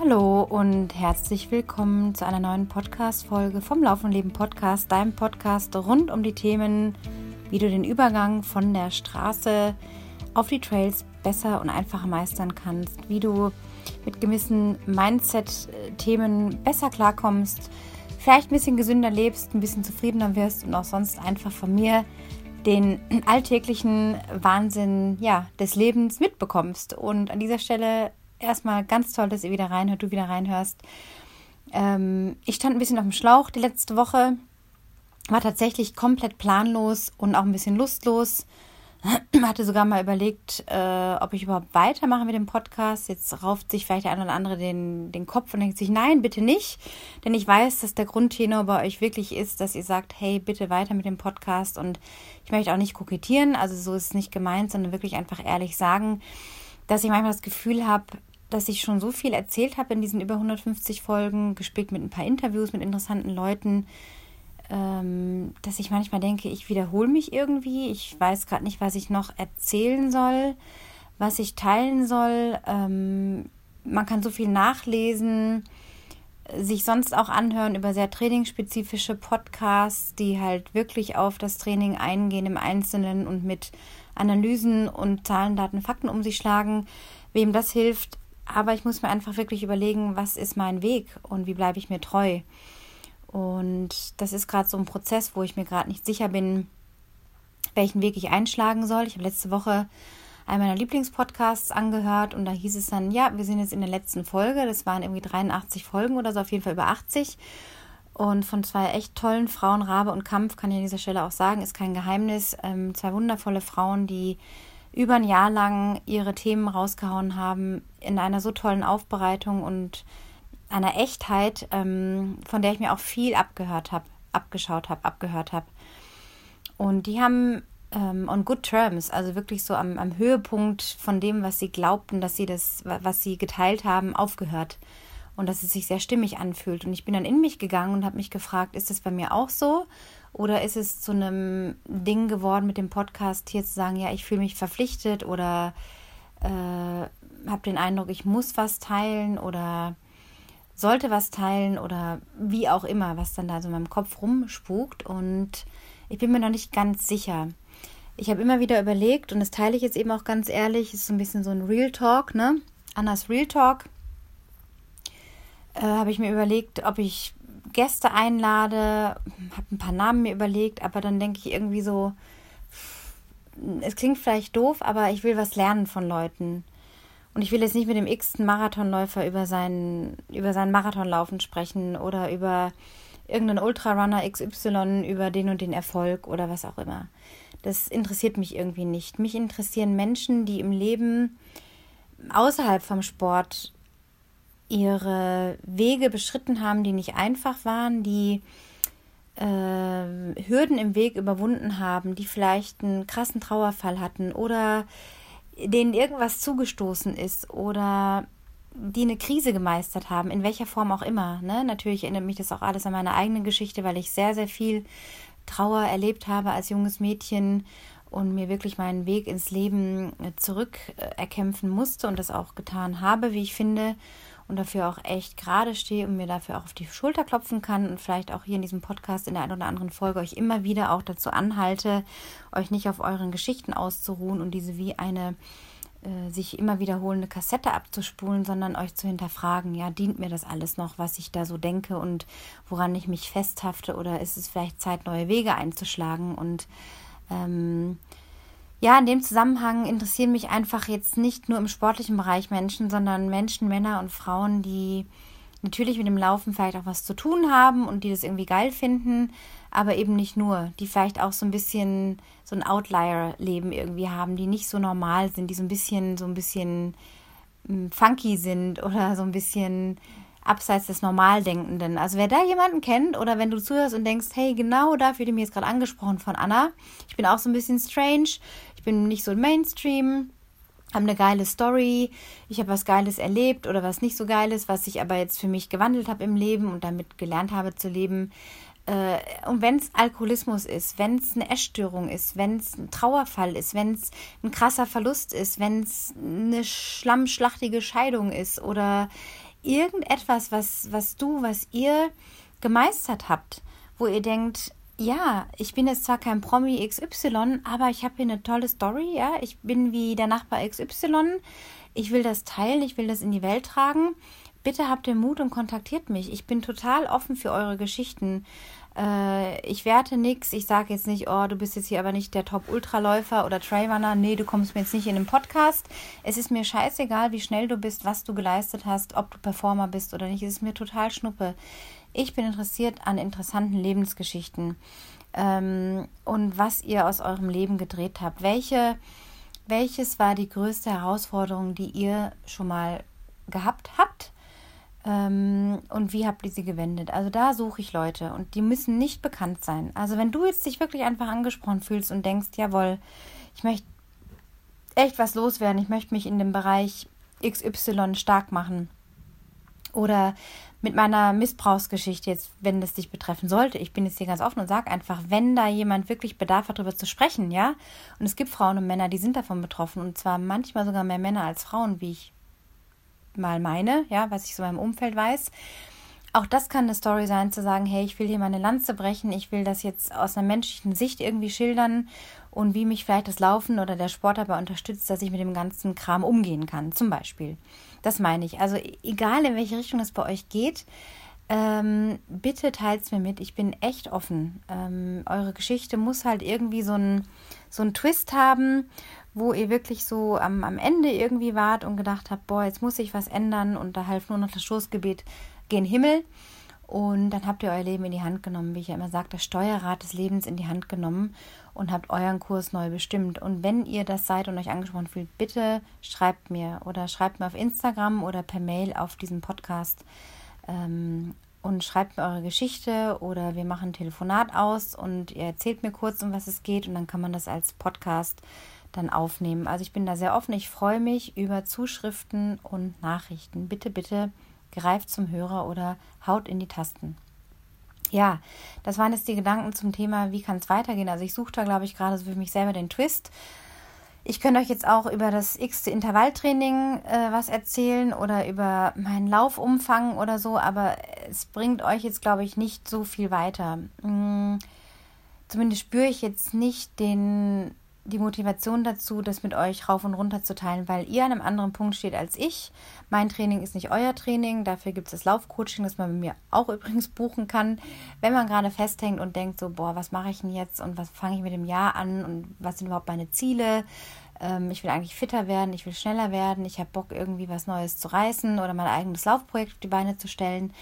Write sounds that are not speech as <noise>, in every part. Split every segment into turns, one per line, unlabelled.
Hallo und herzlich willkommen zu einer neuen Podcast-Folge vom Laufen Leben Podcast, deinem Podcast rund um die Themen, wie du den Übergang von der Straße auf die Trails besser und einfacher meistern kannst, wie du mit gewissen Mindset-Themen besser klarkommst, vielleicht ein bisschen gesünder lebst, ein bisschen zufriedener wirst und auch sonst einfach von mir den alltäglichen Wahnsinn ja, des Lebens mitbekommst. Und an dieser Stelle erstmal ganz toll, dass ihr wieder reinhört, du wieder reinhörst. Ähm, ich stand ein bisschen auf dem Schlauch die letzte Woche, war tatsächlich komplett planlos und auch ein bisschen lustlos. <clears throat> Hatte sogar mal überlegt, äh, ob ich überhaupt weitermache mit dem Podcast. Jetzt rauft sich vielleicht der eine oder andere den, den Kopf und denkt sich, nein, bitte nicht. Denn ich weiß, dass der Grundtenor bei euch wirklich ist, dass ihr sagt, hey, bitte weiter mit dem Podcast. Und ich möchte auch nicht kokettieren, also so ist es nicht gemeint, sondern wirklich einfach ehrlich sagen, dass ich manchmal das Gefühl habe, dass ich schon so viel erzählt habe in diesen über 150 Folgen, gespickt mit ein paar Interviews mit interessanten Leuten, ähm, dass ich manchmal denke, ich wiederhole mich irgendwie. Ich weiß gerade nicht, was ich noch erzählen soll, was ich teilen soll. Ähm, man kann so viel nachlesen, sich sonst auch anhören über sehr trainingsspezifische Podcasts, die halt wirklich auf das Training eingehen im Einzelnen und mit Analysen und Zahlen, Daten, Fakten um sich schlagen. Wem das hilft, aber ich muss mir einfach wirklich überlegen, was ist mein Weg und wie bleibe ich mir treu. Und das ist gerade so ein Prozess, wo ich mir gerade nicht sicher bin, welchen Weg ich einschlagen soll. Ich habe letzte Woche einen meiner Lieblingspodcasts angehört und da hieß es dann, ja, wir sind jetzt in der letzten Folge. Das waren irgendwie 83 Folgen oder so, auf jeden Fall über 80. Und von zwei echt tollen Frauen, Rabe und Kampf, kann ich an dieser Stelle auch sagen, ist kein Geheimnis. Ähm, zwei wundervolle Frauen, die über ein Jahr lang ihre Themen rausgehauen haben, in einer so tollen Aufbereitung und einer Echtheit, ähm, von der ich mir auch viel abgehört habe, abgeschaut habe, abgehört habe. Und die haben ähm, on good terms, also wirklich so am, am Höhepunkt von dem, was sie glaubten, dass sie das, was sie geteilt haben, aufgehört. Und dass es sich sehr stimmig anfühlt. Und ich bin dann in mich gegangen und habe mich gefragt, ist das bei mir auch so? Oder ist es zu einem Ding geworden mit dem Podcast hier zu sagen, ja, ich fühle mich verpflichtet oder äh, habe den Eindruck, ich muss was teilen oder sollte was teilen oder wie auch immer, was dann da so in meinem Kopf rumspukt. Und ich bin mir noch nicht ganz sicher. Ich habe immer wieder überlegt, und das teile ich jetzt eben auch ganz ehrlich, ist so ein bisschen so ein Real Talk, ne? Annas Real Talk. Äh, habe ich mir überlegt, ob ich Gäste einlade, habe ein paar Namen mir überlegt, aber dann denke ich irgendwie so, es klingt vielleicht doof, aber ich will was lernen von Leuten. Und ich will jetzt nicht mit dem x-ten Marathonläufer über seinen, über seinen Marathonlaufen sprechen oder über irgendeinen Ultrarunner XY, über den und den Erfolg oder was auch immer. Das interessiert mich irgendwie nicht. Mich interessieren Menschen, die im Leben außerhalb vom Sport ihre Wege beschritten haben, die nicht einfach waren, die äh, Hürden im Weg überwunden haben, die vielleicht einen krassen Trauerfall hatten oder denen irgendwas zugestoßen ist oder die eine Krise gemeistert haben, in welcher Form auch immer. Ne? Natürlich erinnert mich das auch alles an meine eigene Geschichte, weil ich sehr, sehr viel Trauer erlebt habe als junges Mädchen und mir wirklich meinen Weg ins Leben zurück erkämpfen musste und das auch getan habe, wie ich finde und dafür auch echt gerade stehe und mir dafür auch auf die Schulter klopfen kann und vielleicht auch hier in diesem Podcast in der einen oder anderen Folge euch immer wieder auch dazu anhalte, euch nicht auf euren Geschichten auszuruhen und diese wie eine äh, sich immer wiederholende Kassette abzuspulen, sondern euch zu hinterfragen, ja, dient mir das alles noch, was ich da so denke und woran ich mich festhafte oder ist es vielleicht Zeit, neue Wege einzuschlagen und ähm, ja, in dem Zusammenhang interessieren mich einfach jetzt nicht nur im sportlichen Bereich Menschen, sondern Menschen, Männer und Frauen, die natürlich mit dem Laufen vielleicht auch was zu tun haben und die das irgendwie geil finden, aber eben nicht nur, die vielleicht auch so ein bisschen so ein Outlier-Leben irgendwie haben, die nicht so normal sind, die so ein bisschen, so ein bisschen hm, funky sind oder so ein bisschen abseits des Normaldenkenden. Also wer da jemanden kennt oder wenn du zuhörst und denkst, hey, genau da fühle ich mich jetzt gerade angesprochen von Anna. Ich bin auch so ein bisschen strange. Ich bin nicht so Mainstream. Habe eine geile Story. Ich habe was Geiles erlebt oder was nicht so Geiles, was ich aber jetzt für mich gewandelt habe im Leben und damit gelernt habe zu leben. Äh, und wenn es Alkoholismus ist, wenn es eine Essstörung ist, wenn es ein Trauerfall ist, wenn es ein krasser Verlust ist, wenn es eine schlammschlachtige Scheidung ist oder irgendetwas, was, was du, was ihr gemeistert habt, wo ihr denkt, ja, ich bin jetzt zwar kein Promi XY, aber ich habe hier eine tolle Story, ja. Ich bin wie der Nachbar XY. Ich will das teilen, ich will das in die Welt tragen. Bitte habt den Mut und kontaktiert mich. Ich bin total offen für eure Geschichten. Äh, ich werte nichts. Ich sage jetzt nicht, oh, du bist jetzt hier aber nicht der Top-Ultraläufer oder Trailrunner. Nee, du kommst mir jetzt nicht in den Podcast. Es ist mir scheißegal, wie schnell du bist, was du geleistet hast, ob du Performer bist oder nicht. Es ist mir total schnuppe. Ich bin interessiert an interessanten Lebensgeschichten ähm, und was ihr aus eurem Leben gedreht habt. Welche, welches war die größte Herausforderung, die ihr schon mal gehabt habt? Ähm, und wie habt ihr sie gewendet? Also da suche ich Leute und die müssen nicht bekannt sein. Also wenn du jetzt dich wirklich einfach angesprochen fühlst und denkst, jawohl, ich möchte echt was loswerden, ich möchte mich in dem Bereich XY stark machen oder mit meiner Missbrauchsgeschichte jetzt, wenn das dich betreffen sollte, ich bin jetzt hier ganz offen und sage einfach, wenn da jemand wirklich Bedarf hat, darüber zu sprechen, ja, und es gibt Frauen und Männer, die sind davon betroffen und zwar manchmal sogar mehr Männer als Frauen, wie ich mal meine, ja, was ich so meinem Umfeld weiß. Auch das kann eine Story sein, zu sagen, hey, ich will hier meine Lanze brechen, ich will das jetzt aus einer menschlichen Sicht irgendwie schildern und wie mich vielleicht das Laufen oder der Sport dabei unterstützt, dass ich mit dem ganzen Kram umgehen kann, zum Beispiel. Das meine ich. Also egal, in welche Richtung es bei euch geht, ähm, bitte teilt es mir mit. Ich bin echt offen. Ähm, eure Geschichte muss halt irgendwie so einen so Twist haben wo ihr wirklich so am, am Ende irgendwie wart und gedacht habt, boah, jetzt muss ich was ändern und da half nur noch das Stoßgebet gen Himmel. Und dann habt ihr euer Leben in die Hand genommen, wie ich ja immer sage, das Steuerrad des Lebens in die Hand genommen und habt euren Kurs neu bestimmt. Und wenn ihr das seid und euch angesprochen fühlt, bitte schreibt mir oder schreibt mir auf Instagram oder per Mail auf diesen Podcast ähm, und schreibt mir eure Geschichte oder wir machen ein Telefonat aus und ihr erzählt mir kurz, um was es geht und dann kann man das als Podcast dann aufnehmen. Also ich bin da sehr offen. Ich freue mich über Zuschriften und Nachrichten. Bitte, bitte greift zum Hörer oder haut in die Tasten. Ja, das waren jetzt die Gedanken zum Thema, wie kann es weitergehen. Also ich suche da, glaube ich, gerade so für mich selber den Twist. Ich könnte euch jetzt auch über das x-te Intervalltraining äh, was erzählen oder über meinen Laufumfang oder so, aber es bringt euch jetzt, glaube ich, nicht so viel weiter. Hm, zumindest spüre ich jetzt nicht den die Motivation dazu, das mit euch rauf und runter zu teilen, weil ihr an einem anderen Punkt steht als ich. Mein Training ist nicht euer Training. Dafür gibt es das Laufcoaching, das man bei mir auch <laughs> übrigens buchen kann. Wenn man gerade festhängt und denkt so, boah, was mache ich denn jetzt und was fange ich mit dem Jahr an und was sind überhaupt meine Ziele? Ähm, ich will eigentlich fitter werden, ich will schneller werden, ich habe Bock irgendwie was Neues zu reißen oder mein eigenes Laufprojekt auf die Beine zu stellen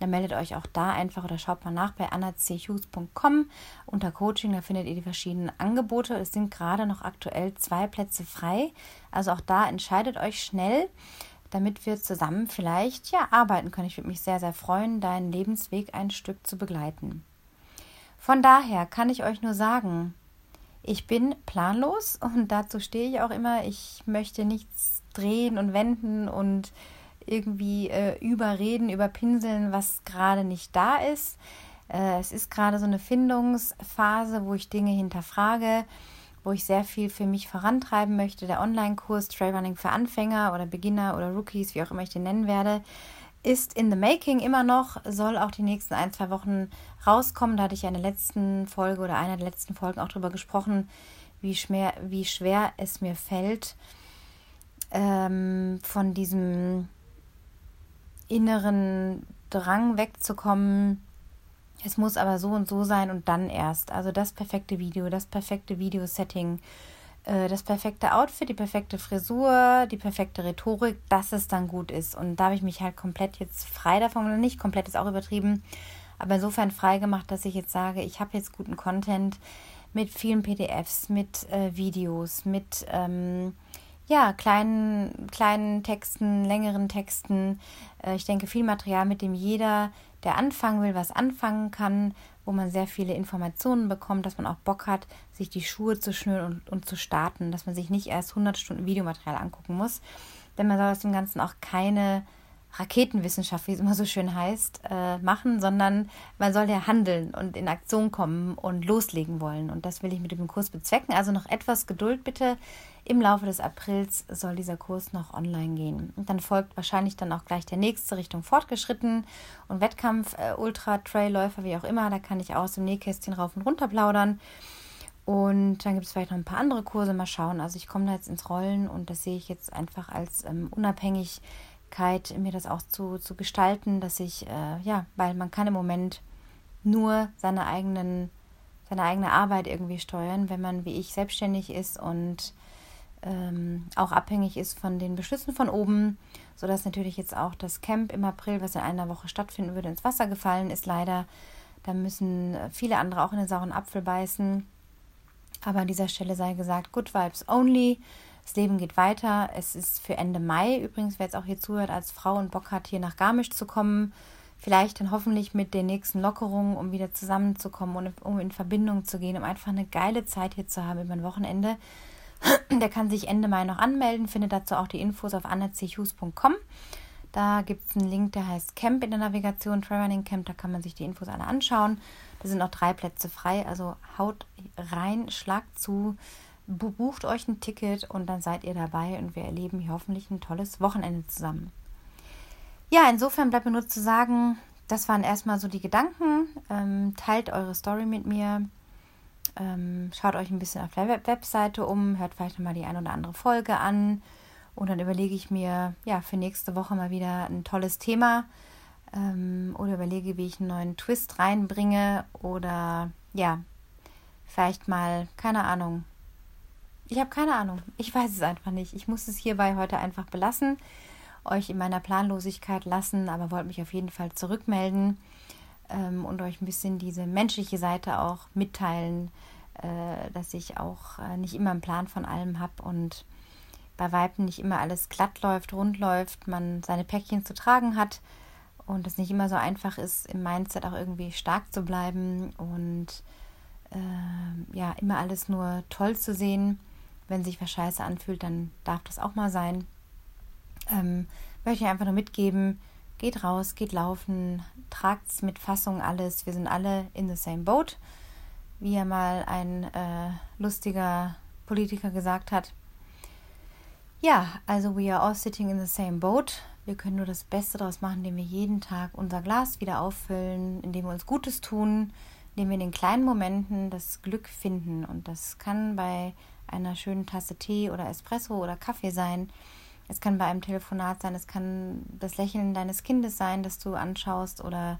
dann meldet euch auch da einfach oder schaut mal nach bei annachughes.com unter Coaching. Da findet ihr die verschiedenen Angebote. Es sind gerade noch aktuell zwei Plätze frei. Also auch da entscheidet euch schnell, damit wir zusammen vielleicht ja arbeiten können. Ich würde mich sehr, sehr freuen, deinen Lebensweg ein Stück zu begleiten. Von daher kann ich euch nur sagen, ich bin planlos und dazu stehe ich auch immer. Ich möchte nichts drehen und wenden und irgendwie äh, überreden, überpinseln, was gerade nicht da ist. Äh, es ist gerade so eine Findungsphase, wo ich Dinge hinterfrage, wo ich sehr viel für mich vorantreiben möchte. Der Online-Kurs Trailrunning für Anfänger oder Beginner oder Rookies, wie auch immer ich den nennen werde, ist in the making immer noch, soll auch die nächsten ein, zwei Wochen rauskommen. Da hatte ich ja in der letzten Folge oder einer der letzten Folgen auch darüber gesprochen, wie schwer, wie schwer es mir fällt, ähm, von diesem inneren Drang wegzukommen. Es muss aber so und so sein und dann erst. Also das perfekte Video, das perfekte Videosetting, äh, das perfekte Outfit, die perfekte Frisur, die perfekte Rhetorik, dass es dann gut ist. Und da habe ich mich halt komplett jetzt frei davon, oder nicht komplett ist auch übertrieben, aber insofern frei gemacht, dass ich jetzt sage, ich habe jetzt guten Content mit vielen PDFs, mit äh, Videos, mit ähm, ja, kleinen, kleinen Texten, längeren Texten. Äh, ich denke, viel Material, mit dem jeder, der anfangen will, was anfangen kann, wo man sehr viele Informationen bekommt, dass man auch Bock hat, sich die Schuhe zu schnüren und, und zu starten, dass man sich nicht erst 100 Stunden Videomaterial angucken muss. Denn man soll aus dem Ganzen auch keine Raketenwissenschaft, wie es immer so schön heißt, äh, machen, sondern man soll ja handeln und in Aktion kommen und loslegen wollen. Und das will ich mit dem Kurs bezwecken. Also noch etwas Geduld bitte. Im Laufe des Aprils soll dieser Kurs noch online gehen. Und dann folgt wahrscheinlich dann auch gleich der nächste Richtung Fortgeschritten und Wettkampf, äh, Ultra, Trailläufer, wie auch immer. Da kann ich aus dem Nähkästchen rauf und runter plaudern. Und dann gibt es vielleicht noch ein paar andere Kurse. Mal schauen. Also ich komme da jetzt ins Rollen und das sehe ich jetzt einfach als ähm, Unabhängigkeit, mir das auch zu, zu gestalten, dass ich, äh, ja, weil man kann im Moment nur seine eigenen, seine eigene Arbeit irgendwie steuern, wenn man wie ich selbstständig ist und ähm, auch abhängig ist von den Beschlüssen von oben, sodass natürlich jetzt auch das Camp im April, was in einer Woche stattfinden würde, ins Wasser gefallen ist, leider. Da müssen viele andere auch in den sauren Apfel beißen. Aber an dieser Stelle sei gesagt, Good Vibes Only. Das Leben geht weiter. Es ist für Ende Mai übrigens, wer jetzt auch hier zuhört, als Frau und Bock hat, hier nach Garmisch zu kommen. Vielleicht dann hoffentlich mit den nächsten Lockerungen, um wieder zusammenzukommen und um in Verbindung zu gehen, um einfach eine geile Zeit hier zu haben über ein Wochenende. <clears throat> Der kann sich Ende Mai noch anmelden, findet dazu auch die Infos auf annechus.com. Da gibt es einen Link, der heißt Camp in der Navigation, Trailrunning Camp, da kann man sich die Infos alle anschauen. Da sind noch drei Plätze frei, also haut rein, schlagt zu, bucht euch ein Ticket und dann seid ihr dabei und wir erleben hier hoffentlich ein tolles Wochenende zusammen. Ja, insofern bleibt mir nur zu sagen, das waren erstmal so die Gedanken. Ähm, teilt eure Story mit mir. Ähm, schaut euch ein bisschen auf der Web Webseite um, hört vielleicht nochmal die ein oder andere Folge an. Und dann überlege ich mir, ja, für nächste Woche mal wieder ein tolles Thema ähm, oder überlege, wie ich einen neuen Twist reinbringe oder ja, vielleicht mal, keine Ahnung. Ich habe keine Ahnung. Ich weiß es einfach nicht. Ich muss es hierbei heute einfach belassen, euch in meiner Planlosigkeit lassen, aber wollte mich auf jeden Fall zurückmelden ähm, und euch ein bisschen diese menschliche Seite auch mitteilen, äh, dass ich auch äh, nicht immer einen Plan von allem habe und bei Weiben nicht immer alles glatt läuft, rund läuft, man seine Päckchen zu tragen hat und es nicht immer so einfach ist, im Mindset auch irgendwie stark zu bleiben und äh, ja, immer alles nur toll zu sehen. Wenn sich was scheiße anfühlt, dann darf das auch mal sein. Ähm, möchte ich einfach nur mitgeben, geht raus, geht laufen, tragt mit Fassung alles. Wir sind alle in the same boat. Wie ja mal ein äh, lustiger Politiker gesagt hat. Ja, also we are all sitting in the same boat. Wir können nur das Beste daraus machen, indem wir jeden Tag unser Glas wieder auffüllen, indem wir uns Gutes tun, indem wir in den kleinen Momenten das Glück finden. Und das kann bei einer schönen Tasse Tee oder Espresso oder Kaffee sein. Es kann bei einem Telefonat sein, es kann das Lächeln deines Kindes sein, das du anschaust oder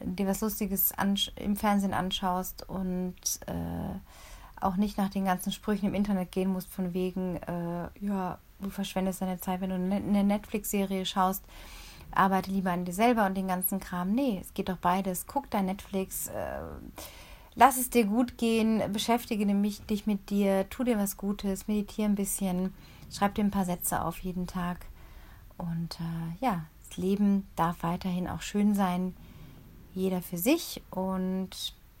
dir was Lustiges im Fernsehen anschaust und äh, auch nicht nach den ganzen Sprüchen im Internet gehen musst, von wegen, äh, ja, du verschwendest deine Zeit, wenn du eine Netflix-Serie schaust. Arbeite lieber an dir selber und den ganzen Kram. Nee, es geht doch beides. Guck dein Netflix, äh, lass es dir gut gehen, beschäftige dich mit dir, tu dir was Gutes, meditiere ein bisschen, schreib dir ein paar Sätze auf jeden Tag. Und äh, ja, das Leben darf weiterhin auch schön sein, jeder für sich und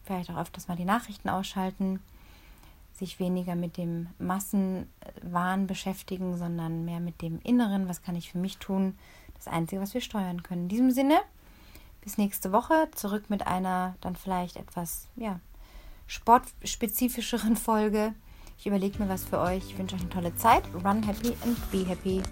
vielleicht auch öfters mal die Nachrichten ausschalten sich weniger mit dem Massenwahn beschäftigen, sondern mehr mit dem Inneren. Was kann ich für mich tun? Das Einzige, was wir steuern können. In diesem Sinne, bis nächste Woche. Zurück mit einer dann vielleicht etwas ja, sportspezifischeren <laughs> Folge. Ich überlege mir was für euch. Ich wünsche euch eine tolle Zeit. Run happy and be happy.